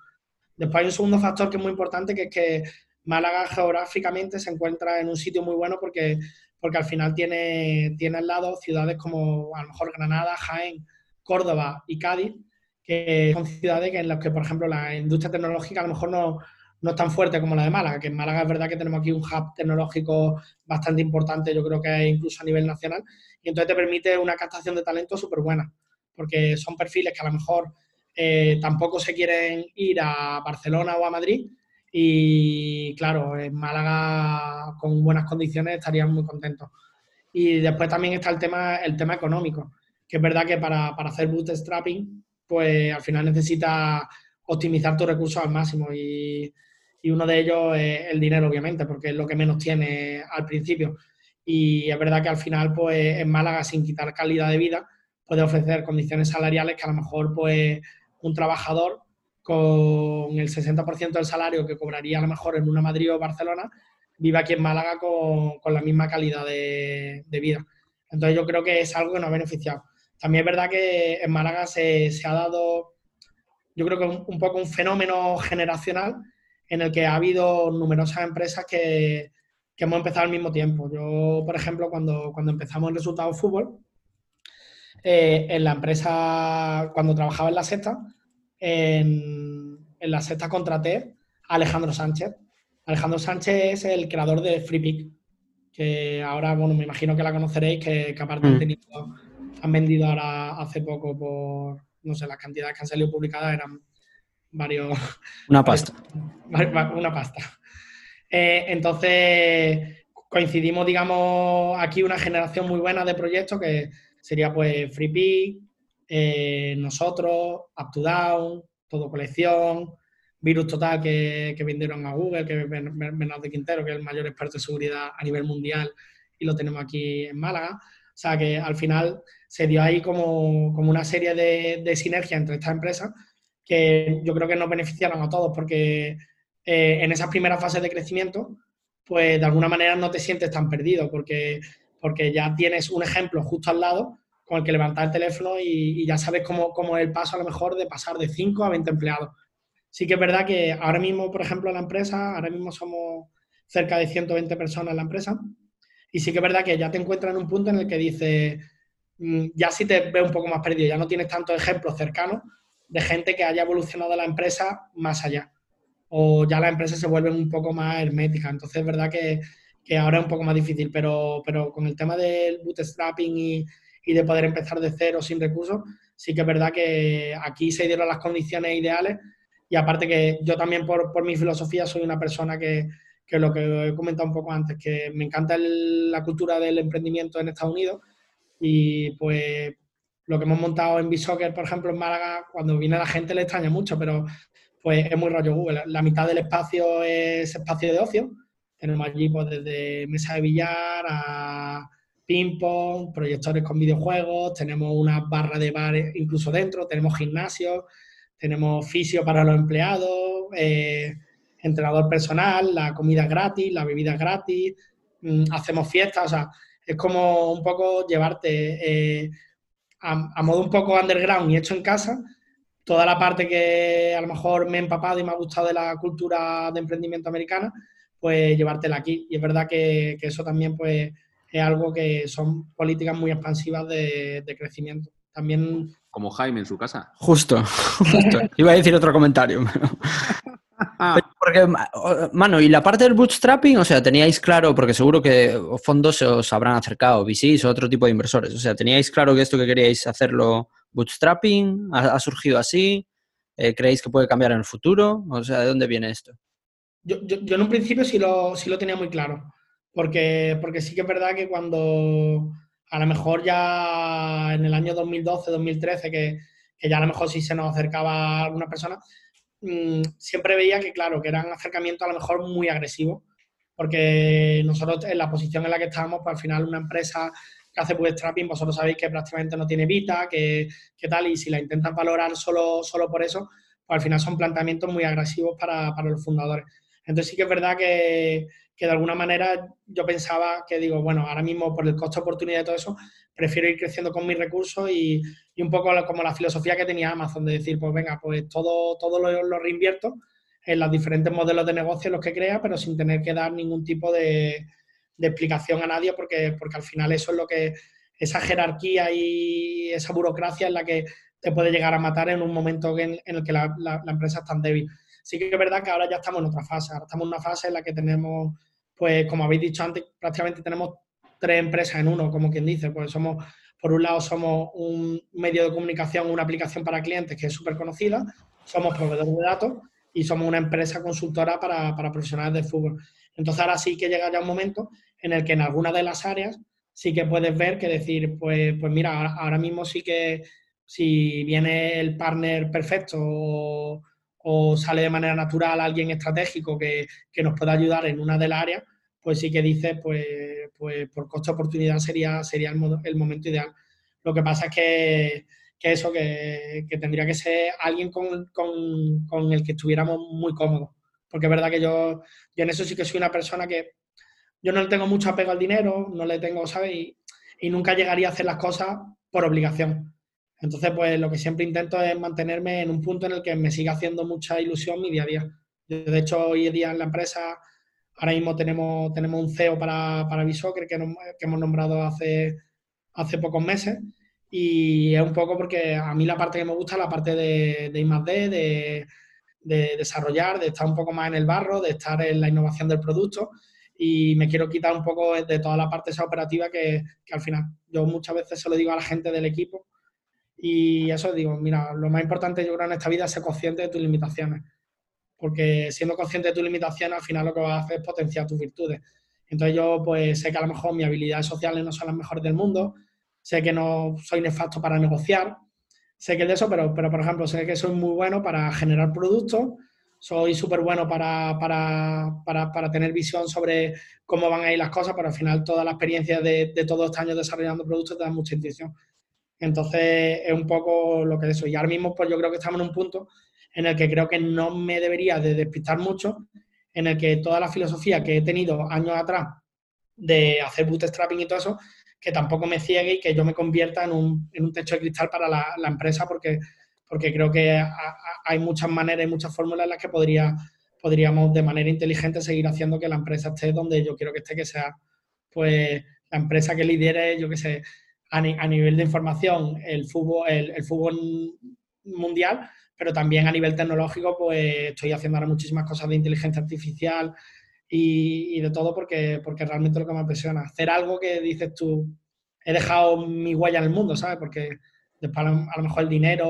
Después hay un segundo factor que es muy importante, que es que Málaga geográficamente se encuentra en un sitio muy bueno porque, porque al final tiene, tiene al lado ciudades como a lo mejor Granada, Jaén, Córdoba y Cádiz, que son ciudades en las que, por ejemplo, la industria tecnológica a lo mejor no, no es tan fuerte como la de Málaga, que en Málaga es verdad que tenemos aquí un hub tecnológico bastante importante, yo creo que incluso a nivel nacional, y entonces te permite una captación de talento súper buena, porque son perfiles que a lo mejor eh, tampoco se quieren ir a Barcelona o a Madrid, y claro, en Málaga con buenas condiciones estarían muy contentos. Y después también está el tema, el tema económico, que es verdad que para, para hacer bootstrapping, pues al final necesitas optimizar tus recursos al máximo y uno de ellos es el dinero, obviamente, porque es lo que menos tiene al principio. Y es verdad que al final, pues en Málaga, sin quitar calidad de vida, puede ofrecer condiciones salariales que a lo mejor, pues, un trabajador con el 60% del salario que cobraría a lo mejor en una Madrid o Barcelona, vive aquí en Málaga con, con la misma calidad de, de, vida. Entonces yo creo que es algo que nos ha beneficiado. También es verdad que en Málaga se, se ha dado, yo creo que un, un poco un fenómeno generacional en el que ha habido numerosas empresas que, hemos empezado al mismo tiempo. Yo, por ejemplo, cuando, cuando empezamos en Resultados Fútbol, eh, en la empresa, cuando trabajaba en la sexta, en, la sexta contraté a Alejandro Sánchez. Alejandro Sánchez es el creador de FreePick, que ahora, bueno, me imagino que la conoceréis, que, aparte mm. Han vendido ahora hace poco por, no sé, las cantidades que han salido publicadas eran varios... Una pasta. [LAUGHS] Una pasta. Eh, entonces, coincidimos, digamos, aquí una generación muy buena de proyectos que sería pues FreePick, eh, nosotros, Up to Down, Todo Colección, Virus Total que, vendieron a Google, que es Bernardo Quintero, que es el mayor experto de seguridad a nivel mundial y lo tenemos aquí en Málaga. O sea que al final se dio ahí como, una serie de, de sinergia entre estas empresas que yo creo que nos beneficiaron a todos porque eh, en esas primeras fases de crecimiento, pues de alguna manera no te sientes tan perdido porque, porque ya tienes un ejemplo justo al lado con el que levantar el teléfono y, ya sabes cómo, cómo, es el paso a lo mejor de pasar de 5 a 20 empleados. Sí que es verdad que ahora mismo, por ejemplo, la empresa, ahora mismo somos cerca de 120 personas en la empresa y sí que es verdad que ya te encuentras en un punto en el que dices, mm, ya sí te ves un poco más perdido, ya no tienes tantos ejemplos cercanos de gente que haya evolucionado la empresa más allá. O ya la empresa se vuelve un poco más hermética. Entonces es verdad que, que ahora es un poco más difícil, pero, pero con el tema del bootstrapping y, y de poder empezar de cero sin recursos, sí que es verdad que aquí se dieron las condiciones ideales y aparte que yo también por, por mi filosofía soy una persona que, que, lo que he comentado un poco antes, que me encanta la cultura del emprendimiento en Estados Unidos y pues lo que hemos montado en B-Soccer, por ejemplo, en Málaga, cuando viene la gente le extraña mucho, pero pues es muy rollo Google. La mitad del espacio es espacio de ocio. Tenemos allí pues, desde mesa de billar a ping-pong, proyectores con videojuegos, tenemos una barra de bar incluso dentro, tenemos gimnasio, tenemos fisio para los empleados, eh, entrenador personal, la comida gratis, la bebida gratis, mm, hacemos fiestas, o sea, es como un poco llevarte eh, a, modo un poco underground y hecho en casa, toda la parte que a lo mejor me he empapado y me ha gustado de la cultura de emprendimiento americana, pues llevártela aquí. Y es verdad que, eso también pues es algo que son políticas muy expansivas de, crecimiento. También... Como Jaime en su casa. Justo, [LAUGHS] justo. Iba a decir otro comentario. Porque, mano, y la parte del bootstrapping, o sea, teníais claro, porque seguro que fondos se os habrán acercado, VCs o otro tipo de inversores, o sea, teníais claro que esto que queríais hacerlo bootstrapping, ha, surgido así, eh, ¿creéis que puede cambiar en el futuro? O sea, ¿de dónde viene esto? Yo, en un principio sí lo, sí lo tenía muy claro, porque, porque sí que es verdad que cuando a lo mejor ya en el año 2012, 2013, que, que ya a lo mejor sí se nos acercaba alguna persona, Mm, siempre veía que, claro, que eran acercamientos a lo mejor muy agresivos, porque nosotros en la posición en la que estábamos, pues al final una empresa que hace bootstrapping, vosotros sabéis que prácticamente no tiene vita, que, tal, y si la intentan valorar solo, solo por eso, pues al final son planteamientos muy agresivos para, para los fundadores. Entonces sí que es verdad que, que de alguna manera yo pensaba que digo, bueno, ahora mismo por el costo de oportunidad y todo eso, prefiero ir creciendo con mis recursos y, un poco como la filosofía que tenía Amazon, de decir, pues venga, pues todo, todo lo, reinvierto en los diferentes modelos de negocio los que crea, pero sin tener que dar ningún tipo de, explicación a nadie, porque, porque al final eso es lo que, esa jerarquía y esa burocracia es la que te puede llegar a matar en un momento en, el que la, la, la empresa es tan débil. Sí que es verdad que ahora ya estamos en otra fase, ahora estamos en una fase en la que tenemos pues como habéis dicho antes, prácticamente tenemos tres empresas en uno, como quien dice, pues somos, por un lado somos un medio de comunicación, una aplicación para clientes que es súper conocida, somos proveedores de datos y somos una empresa consultora para, profesionales de fútbol. Entonces ahora sí que llega ya un momento en el que en alguna de las áreas sí que puedes ver que decir, pues, pues mira, ahora mismo sí que si viene el partner perfecto o, o sale de manera natural alguien estratégico que, nos pueda ayudar en una de las áreas, pues sí que dice, pues, pues por costo oportunidad sería, sería el, momento ideal. Lo que pasa es que, eso, que, tendría que ser alguien con, el que estuviéramos muy cómodos. Porque es verdad que yo, yo en eso sí que soy una persona que yo no le tengo mucho apego al dinero, no le tengo, ¿sabes? y nunca llegaría a hacer las cosas por obligación. Entonces, pues lo que siempre intento es mantenerme en un punto en el que me siga haciendo mucha ilusión mi día a día. de hecho, hoy día en la empresa, ahora mismo tenemos, tenemos un CEO para, para que, que hemos nombrado hace, hace pocos meses. Y es un poco porque a mí la parte que me gusta es la parte de, de I+.D., de, de desarrollar, de estar un poco más en el barro, de estar en la innovación del producto y me quiero quitar un poco de toda la parte esa operativa que, que, al final yo muchas veces se lo digo a la gente del equipo y eso digo, mira, lo más importante yo creo en esta vida es ser consciente de tus limitaciones. Porque siendo consciente de tus limitaciones, al final lo que vas a hacer es potenciar tus virtudes. Entonces yo pues sé que a lo mejor mis habilidades sociales no son las mejores del mundo, sé que no soy nefasto para negociar, sé que es de eso, pero, pero por ejemplo sé que soy muy bueno para generar productos, soy súper bueno para, para, tener visión sobre cómo van a ir las cosas, pero al final toda la experiencia de, de todos estos años desarrollando productos te da mucha intuición. Entonces es un poco lo que es eso. Y ahora mismo pues yo creo que estamos en un punto en el que creo que no me debería de despistar mucho, en el que toda la filosofía que he tenido años atrás de hacer bootstrapping y todo eso, que tampoco me ciegue y que yo me convierta en un, techo de cristal para la, empresa, porque, porque creo que hay muchas maneras y muchas fórmulas en las que podría, podríamos de manera inteligente seguir haciendo que la empresa esté donde yo quiero que esté, que sea pues la empresa que lidere, yo que sé, a, nivel de información el fútbol, el, fútbol mundial, pero también a nivel tecnológico, pues estoy haciendo ahora muchísimas cosas de inteligencia artificial y, de todo porque, porque realmente lo que me apasiona. Hacer algo que dices tú, he dejado mi huella en el mundo, ¿sabes? Porque después a lo mejor el dinero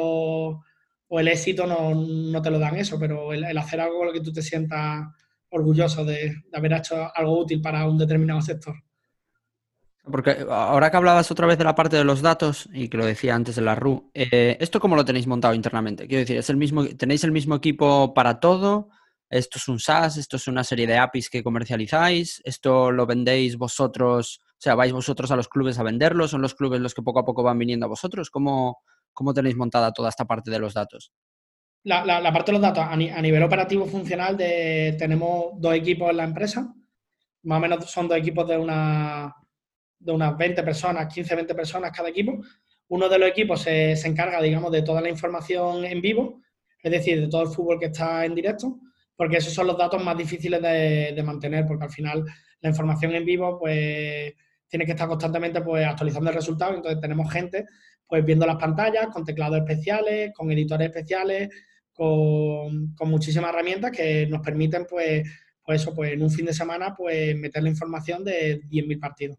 o el éxito no, no te lo dan eso, pero el, hacer algo con lo que tú te sientas orgulloso de haber hecho algo útil para un determinado sector. Porque ahora que hablabas otra vez de la parte de los datos y que lo decía antes de la RU, eh, ¿esto cómo lo tenéis montado internamente? Quiero decir, ¿es el mismo, ¿tenéis el mismo equipo para todo? ¿Esto es un SaaS? ¿Esto es una serie de APIs que comercializáis? ¿Esto lo vendéis vosotros? O sea, ¿vais vosotros a los clubes a venderlos? ¿Son los clubes los que poco a poco van viniendo a vosotros? ¿Cómo, cómo tenéis montada toda esta parte de los datos? La, parte de los datos, a, nivel operativo funcional, de, tenemos dos equipos en la empresa. Más o menos son dos equipos de una de unas 20 personas, 15, 20 personas cada equipo. Uno de los equipos se, se, encarga, digamos, de toda la información en vivo, es decir, de todo el fútbol que está en directo, porque esos son los datos más difíciles de, de mantener, porque al final la información en vivo, pues, tiene que estar constantemente pues, actualizando el resultado. Entonces tenemos gente pues viendo las pantallas con teclados especiales, con editores especiales, con, con muchísimas herramientas que nos permiten pues, pues eso, pues en un fin de semana pues meter la información de 10.000 partidos.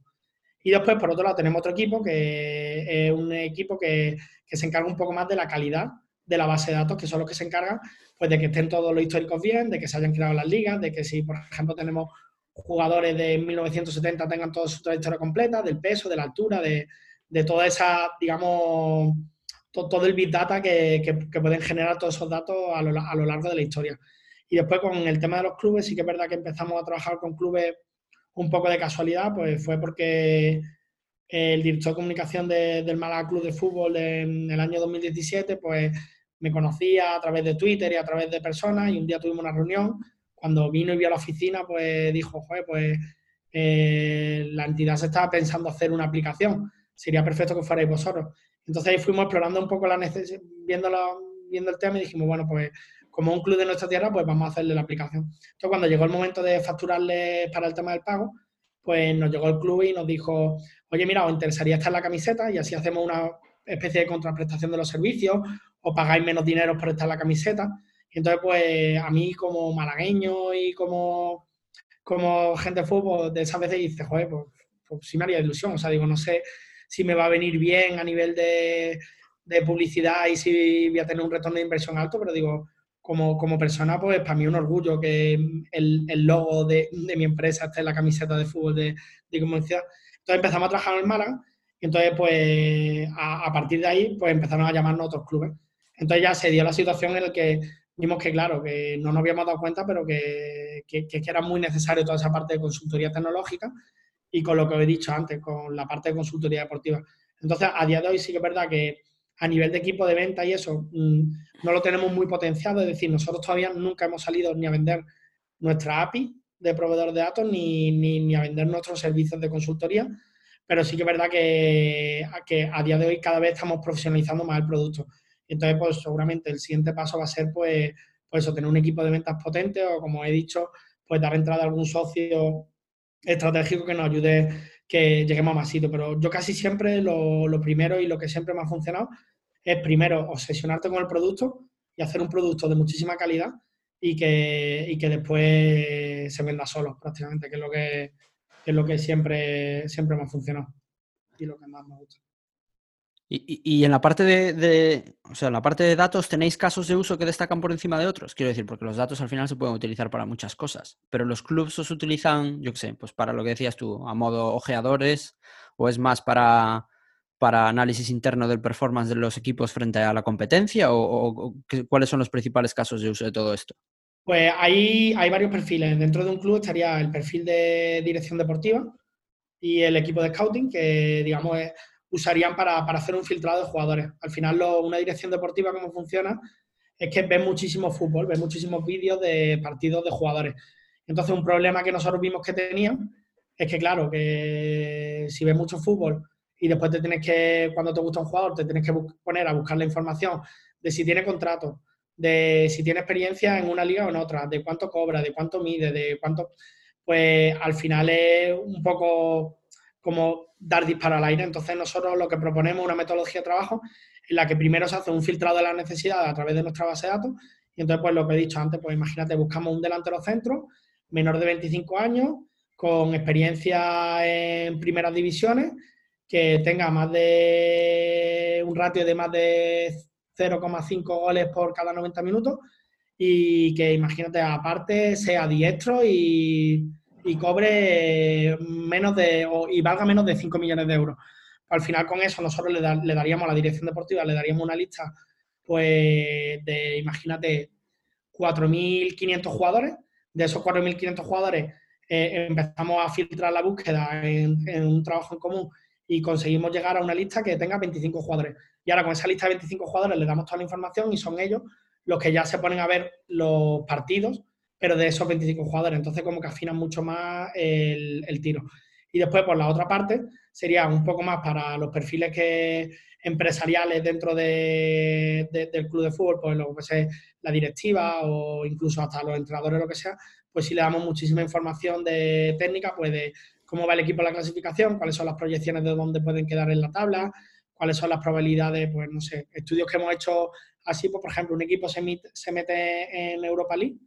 Y después, por otro lado, tenemos otro equipo que es un equipo que, se encarga un poco más de la calidad de la base de datos, que son los que se encargan pues, de que estén todos los históricos bien, de que se hayan creado las ligas, de que si, por ejemplo, tenemos jugadores de 1970 tengan toda su trayectoria completa, del peso, de la altura, de, toda esa, digamos, todo, el big data que, pueden generar todos esos datos a lo, a lo largo de la historia. Y después con el tema de los clubes, sí que es verdad que empezamos a trabajar con clubes un poco de casualidad, pues fue porque el director de comunicación del Málaga Club de Fútbol en el año 2017, pues me conocía a través de Twitter y a través de personas y un día tuvimos una reunión. Cuando vino y vio a la oficina, pues dijo, joder, pues eh, la entidad se estaba pensando hacer una aplicación. Sería perfecto que fuerais vosotros. Entonces ahí fuimos explorando un poco la necesidad, viendo, viendo el tema y dijimos, bueno, pues como un club de nuestra tierra, pues vamos a hacerle la aplicación. Entonces, cuando llegó el momento de facturarle para el tema del pago, pues nos llegó el club y nos dijo, oye, mira, os interesaría estar en la camiseta y así hacemos una especie de contraprestación de los servicios o pagáis menos dinero por estar en la camiseta. Y entonces, pues a mí como malagueño y como, como gente de fútbol, de esas veces dices, joder, pues, pues, sí me haría ilusión. O sea, digo, no sé si me va a venir bien a nivel de, de publicidad y si voy a tener un retorno de inversión alto, pero digo, como, persona, pues para mí un orgullo que el, logo de, mi empresa esté en la camiseta de fútbol de, de Entonces empezamos a trabajar en el Málaga y entonces pues a, partir de ahí pues empezaron a llamarnos otros clubes. Entonces ya se dio la situación en la que vimos que claro, que no nos habíamos dado cuenta, pero que, que, que era muy necesario toda esa parte de consultoría tecnológica y con lo que he dicho antes, con la parte de consultoría deportiva. Entonces, a día de hoy sí que es verdad que a nivel de equipo de venta y eso, mm, no lo tenemos muy potenciado, es decir, nosotros todavía nunca hemos salido ni a vender nuestra API de proveedor de datos ni, ni, a vender nuestros servicios de consultoría, pero sí que es verdad que, que, a día de hoy cada vez estamos profesionalizando más el producto. Entonces, pues seguramente el siguiente paso va a ser, pues, pues eso, tener un equipo de ventas potente o, como he dicho, pues dar entrada a algún socio estratégico que nos ayude que lleguemos a más sitios. Pero yo casi siempre lo, lo primero y lo que siempre me ha funcionado es primero obsesionarte con el producto y hacer un producto de muchísima calidad y que, que después se venda solo prácticamente, que es lo que, es lo que siempre, siempre me ha funcionado y lo que más me gusta. Y, en la parte de, o sea, en la parte de datos, ¿tenéis casos de uso que destacan por encima de otros? Quiero decir, porque los datos al final se pueden utilizar para muchas cosas, pero los clubs os utilizan, yo qué sé, pues para lo que decías tú, a modo ojeadores, o es más para, para análisis interno del performance de los equipos frente a la competencia, o, cuáles son los principales casos de uso de todo esto? Pues hay, varios perfiles. Dentro de un club estaría el perfil de dirección deportiva y el equipo de scouting, que digamos usarían para, hacer un filtrado de jugadores. Al final, una dirección deportiva, como funciona, es que ven muchísimo fútbol, ven muchísimos vídeos de partidos de jugadores. Entonces, un problema que nosotros vimos que tenían es que, claro, que si ves mucho fútbol y después te tienes que, cuando te gusta un jugador, te tienes que poner a buscar la información de si tiene contrato, de si tiene experiencia en una liga o en otra, de cuánto cobra, de cuánto mide, de cuánto, pues al final es un poco como dar disparo al aire. Entonces nosotros lo que proponemos es una metodología de trabajo en la que primero se hace un filtrado de las necesidades a través de nuestra base de datos y entonces pues lo que he dicho antes, pues imagínate, buscamos un delantero centro, menor de 25 años, con experiencia en primeras divisiones, que tenga más de un ratio de más de 0,5 goles por cada 90 minutos y que imagínate aparte sea diestro y y cobre menos de, y valga menos de 5 millones de euros. Al final con eso nosotros le, daríamos a la dirección deportiva, le daríamos una lista pues de, imagínate, 4.500 jugadores. De esos 4.500 jugadores eh, empezamos a filtrar la búsqueda en, un trabajo en común y conseguimos llegar a una lista que tenga 25 jugadores. Y ahora con esa lista de 25 jugadores le damos toda la información y son ellos los que ya se ponen a ver los partidos pero de esos 25 jugadores. Entonces, como que afinan mucho más el, tiro. Y después, por la otra parte, sería un poco más para los perfiles que empresariales dentro de, del club de fútbol, pues lo que sea la directiva o incluso hasta los entrenadores, lo que sea, pues si le damos muchísima información de técnica, pues de cómo va el equipo en la clasificación, cuáles son las proyecciones de dónde pueden quedar en la tabla, cuáles son las probabilidades, pues no sé, estudios que hemos hecho así, pues por ejemplo, un equipo se, mete en Europa League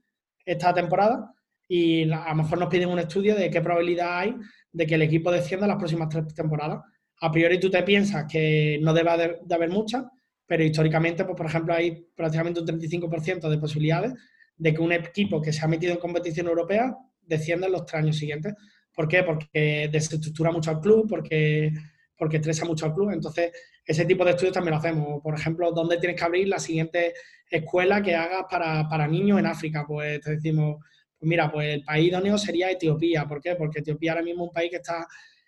esta temporada y a lo mejor nos piden un estudio de qué probabilidad hay de que el equipo descienda las próximas tres temporadas. A priori tú te piensas que no debe de, haber muchas, pero históricamente, pues por ejemplo, hay prácticamente un 35% de posibilidades de que un equipo que se ha metido en competición europea descienda en los tres años siguientes. ¿Por qué? Porque desestructura mucho al club, porque, porque estresa mucho al club. Entonces, ese tipo de estudios también lo hacemos. Por ejemplo, ¿dónde tienes que abrir la siguiente escuela que hagas para, niños en África. Pues te decimos, pues mira, pues el país idóneo sería Etiopía. ¿Por qué? Porque Etiopía ahora mismo es un país que está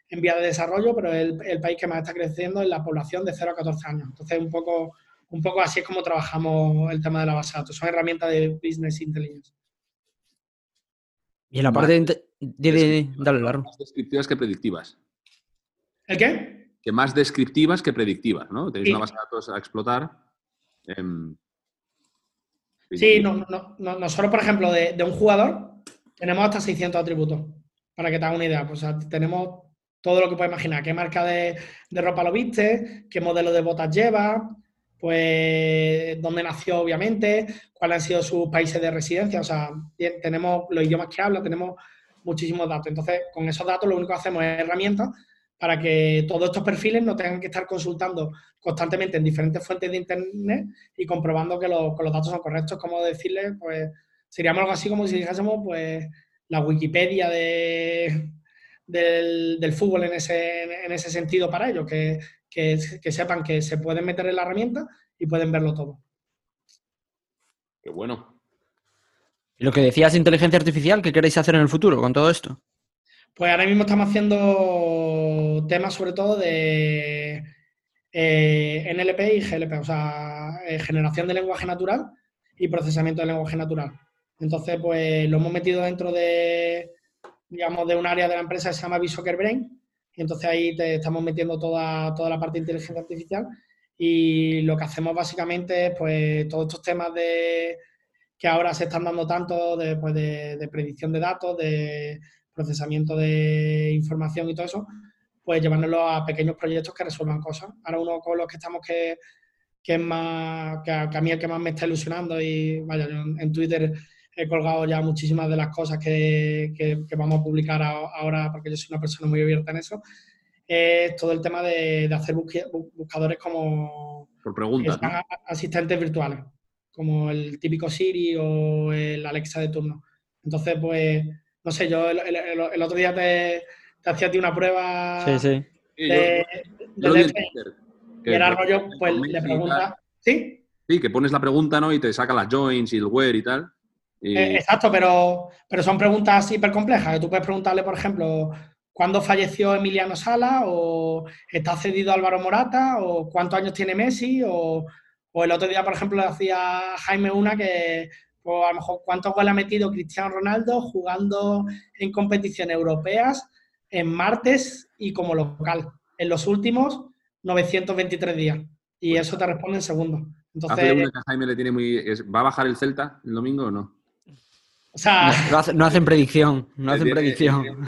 en vía de desarrollo, pero es el, país que más está creciendo en la población de 0 a 14 años. Entonces, un poco, un poco así es como trabajamos el tema de la base de datos. Son herramientas de business intelligence. Y en la parte de... dale, Más descriptivas que predictivas. ¿El qué? Que más descriptivas que predictivas, ¿no? Tenéis una base de datos a explotar. Em, Sí, no, no, nosotros, por ejemplo, de, un jugador tenemos hasta 600 atributos, para que te hagas una idea. Pues, tenemos todo lo que puedes imaginar, qué marca de, ropa lo viste, qué modelo de botas lleva, pues dónde nació, obviamente, cuáles han sido sus países de residencia. O sea, tenemos los idiomas que habla, tenemos muchísimos datos. Entonces, con esos datos lo único que hacemos es herramientas para que todos estos perfiles no tengan que estar consultando constantemente en diferentes fuentes de Internet y comprobando que los, datos son correctos. Como decirles, pues seríamos algo así como si dijésemos, pues, la Wikipedia de, del, fútbol en ese, en ese sentido para ellos, que, que, sepan que se pueden meter en la herramienta y pueden verlo todo. Qué bueno. Lo que decías, inteligencia artificial, ¿qué queréis hacer en el futuro con todo esto? Pues ahora mismo estamos haciendo temas sobre todo de eh, NLP y GLP, o sea, eh, generación de lenguaje natural y procesamiento de lenguaje natural. Entonces, pues lo hemos metido dentro de, digamos, de un área de la empresa que se llama Visoccer Brain, y entonces ahí te estamos metiendo toda, toda la parte de inteligencia artificial y lo que hacemos básicamente es, pues, todos estos temas de que ahora se están dando tanto de, pues, de predicción de datos, de procesamiento de información y todo eso, pues llevárnoslo a pequeños proyectos que resuelvan cosas. Ahora uno con los que estamos que, que es más, que a, mí el que más me está ilusionando y vaya, yo en, Twitter he colgado ya muchísimas de las cosas que, que, vamos a publicar ahora porque yo soy una persona muy abierta en eso. es todo el tema de, hacer buscadores como por preguntas, asistentes virtuales, como el típico Siri o el Alexa de turno. Entonces, pues, no sé, yo el, otro día te, hacía a ti una prueba sí, sí. de, y era rollo, pues le pregunta, ¿sí? Sí, que pones la pregunta, ¿no? Y te saca las joins y el where y tal. Eh, exacto, pero, pero son preguntas hiper complejas. Tú puedes preguntarle, por ejemplo, ¿cuándo falleció Emiliano Sala? ¿O está cedido Álvaro Morata? ¿O cuántos años tiene Messi? O, el otro día, por ejemplo, le hacía Jaime una que, pues, a lo mejor, ¿cuántos goles ha metido Cristiano Ronaldo jugando en competiciones europeas en martes y como local? En los últimos 923 días. Y pues eso te responde en segundos. Entonces, Jaime le tiene muy... ¿Va a bajar el Celta el domingo o no? O sea, no, hacen predicción, no hacen predicción.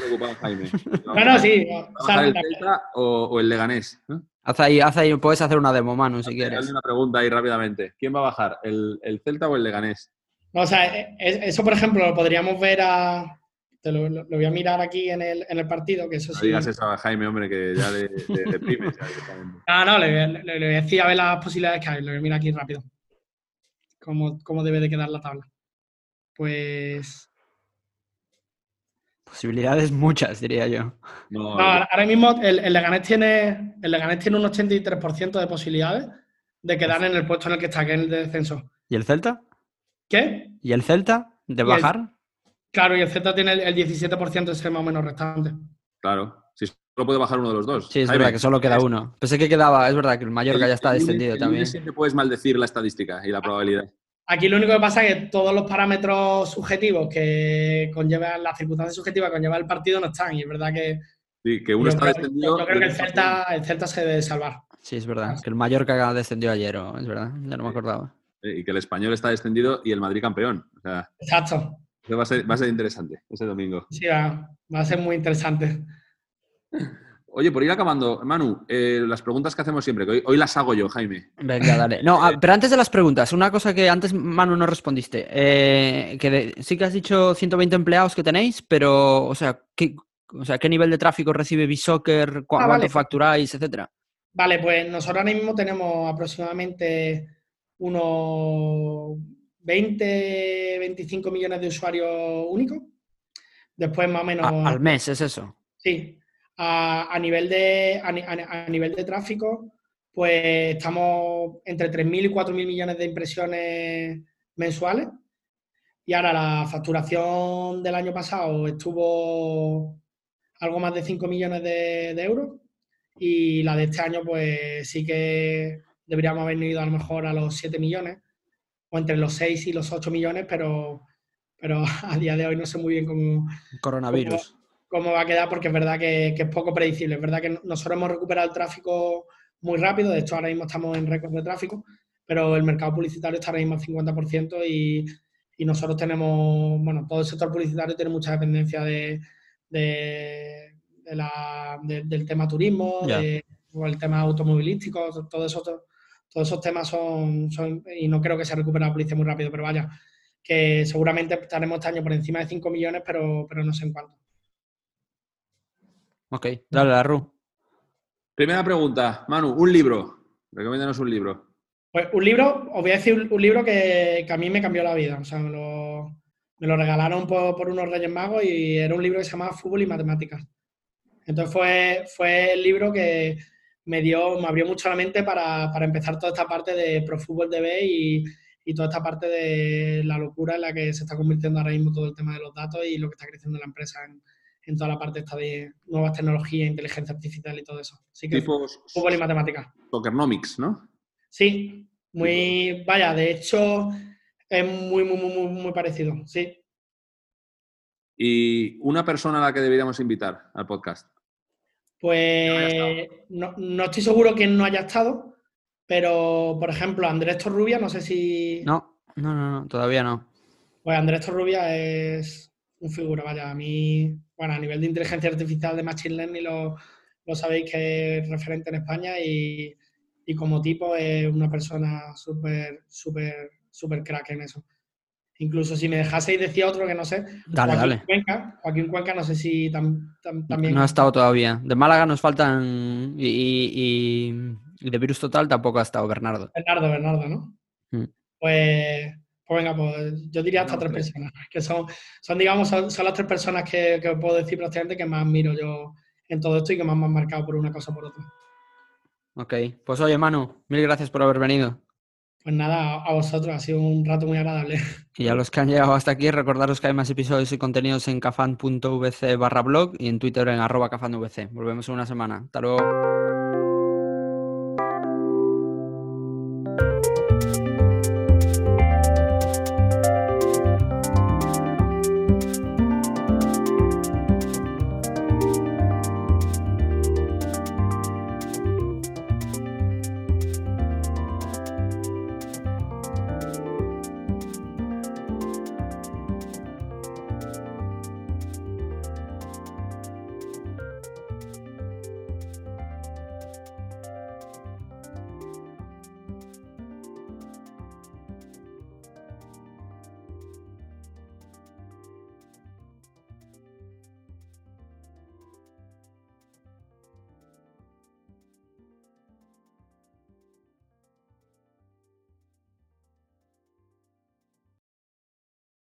bueno, [LAUGHS] sí. O, el Celta o, el Leganés? Haz ahí, haz ahí, puedes hacer una demo, Manu, si quieres. Hazle una pregunta ahí rápidamente. ¿Quién va a bajar, el, el Celta o el Leganés? o sea, e, e, eso, por ejemplo, lo podríamos ver a... Te lo, lo, voy a mirar aquí en el, en el partido, que eso no sí... digas eso a Jaime, hombre, que ya le, deprimes. ah, no, le, le, le, voy a decir a ver las posibilidades que hay. Lo voy a mirar aquí rápido. Cómo, cómo debe de quedar la tabla pues... Posibilidades muchas, diría yo. No, ahora mismo el, el, Leganés tiene, el Leganés tiene un 83% de posibilidades de quedar en el puesto en el que está, que es el de descenso. ¿Y el Celta? ¿Qué? ¿Y el Celta? ¿De bajar? claro, y el Celta tiene el, 17% de ser más o menos restante. Claro, si solo puede bajar uno de los dos. Sí, es verdad que solo queda uno. Pensé que quedaba, es verdad que el Mallorca ya está descendido también. Siempre puedes maldecir la estadística y la probabilidad. Aquí lo único que pasa es que todos los parámetros subjetivos que conllevan, las circunstancias subjetivas que conlleva el partido no están. Y es verdad que. Sí, que uno está descendido. Yo creo que el Celta, el Celta se debe salvar. Sí, es verdad. Que el Mallorca descendió ayer, es verdad. Ya no me acordaba. Y que el español está descendido y el Madrid campeón. Exacto. Va a, ser, va a ser interesante ese domingo. Sí, va, va a ser muy interesante. Oye, por ir acabando, Manu, eh, las preguntas que hacemos siempre, que hoy, las hago yo, Jaime. Venga, dale. No, ah, pero antes de las preguntas, una cosa que antes, Manu, no respondiste. Eh, que sí que has dicho 120 empleados que tenéis, pero, o sea, ¿qué, o sea, ¿qué nivel de tráfico recibe Bisoccer? Ah, ¿Cuánto facturáis, etcétera? Vale, pues nosotros ahora mismo tenemos aproximadamente unos 20, 25 millones de usuarios únicos. Después, más o menos. al mes, ¿es eso? Sí. A, nivel, de, a, nivel de tráfico, pues estamos entre 3.000 y 4.000 millones de impresiones mensuales. Y ahora la facturación del año pasado estuvo algo más de 5 millones de, euros. Y la de este año, pues sí que deberíamos haber ido a lo mejor a los 7 millones, o entre los 6 y los 8 millones, pero, pero [LAUGHS] a día de hoy no sé muy bien cómo. Coronavirus cómo va a quedar, porque es verdad que, es poco predecible. Es verdad que nosotros hemos recuperado el tráfico muy rápido, de hecho ahora mismo estamos en récord de tráfico, pero el mercado publicitario está ahora mismo al 50% y, y nosotros tenemos, bueno, todo el sector publicitario tiene mucha dependencia de, la, del tema turismo, o el tema automovilístico, todo eso, todos esos temas son, son, y no creo que se recupere la policía muy rápido, pero vaya, que seguramente estaremos este año por encima de 5 millones, pero, pero no sé en cuánto. Ok, dale la Ru. Primera pregunta, Manu, un libro. Recomiéndanos un libro. Pues un libro, os voy a decir un, libro que, a mí me cambió la vida. O sea, me lo, regalaron por, unos Reyes Magos y era un libro que se llamaba Fútbol y Matemáticas. Entonces fue, fue el libro que me dio, me abrió mucho la mente para, empezar toda esta parte de Pro Fútbol DB y, y toda esta parte de la locura en la que se está convirtiendo ahora mismo todo el tema de los datos y lo que está creciendo la empresa en, en toda la parte esta de nuevas tecnologías, inteligencia artificial y todo eso. Así que fútbol y matemáticas. Tokernomics, ¿no? Sí, muy, vaya, de hecho es muy, muy, muy, muy parecido, sí. ¿Y una persona a la que deberíamos invitar al podcast? Pues no, no, estoy seguro que no haya estado, pero por ejemplo, Andrés Torrubia, no sé si. No, no, no, no todavía no. Pues Andrés Torrubia es un figura, vaya, a mí bueno, a nivel de inteligencia artificial de Machine Learning lo, sabéis que es referente en España y, como tipo es una persona súper, súper, súper crack en eso. Incluso si me dejaseis decía otro que no sé. Dale, Joaquín dale. Cuenca, Joaquín Cuenca, no sé si tam- tam- también. No ha estado todavía. De Málaga nos faltan. Y, y- y- y de Virus Total tampoco ha estado Bernardo. Bernardo, Bernardo, ¿no? Mm. Pues, pues venga, pues yo diría hasta tres personas, que son, son digamos, son, son las tres personas que, que puedo decir prácticamente que más miro yo en todo esto y que más me han marcado por una cosa o por otra. Ok. Pues oye, Manu, mil gracias por haber venido. Pues nada, a vosotros, ha sido un rato muy agradable. Y a los que han llegado hasta aquí, recordaros que hay más episodios y contenidos en cafan.vc barra blog y en Twitter en arroba cafanvc. Volvemos en una semana. Hasta luego.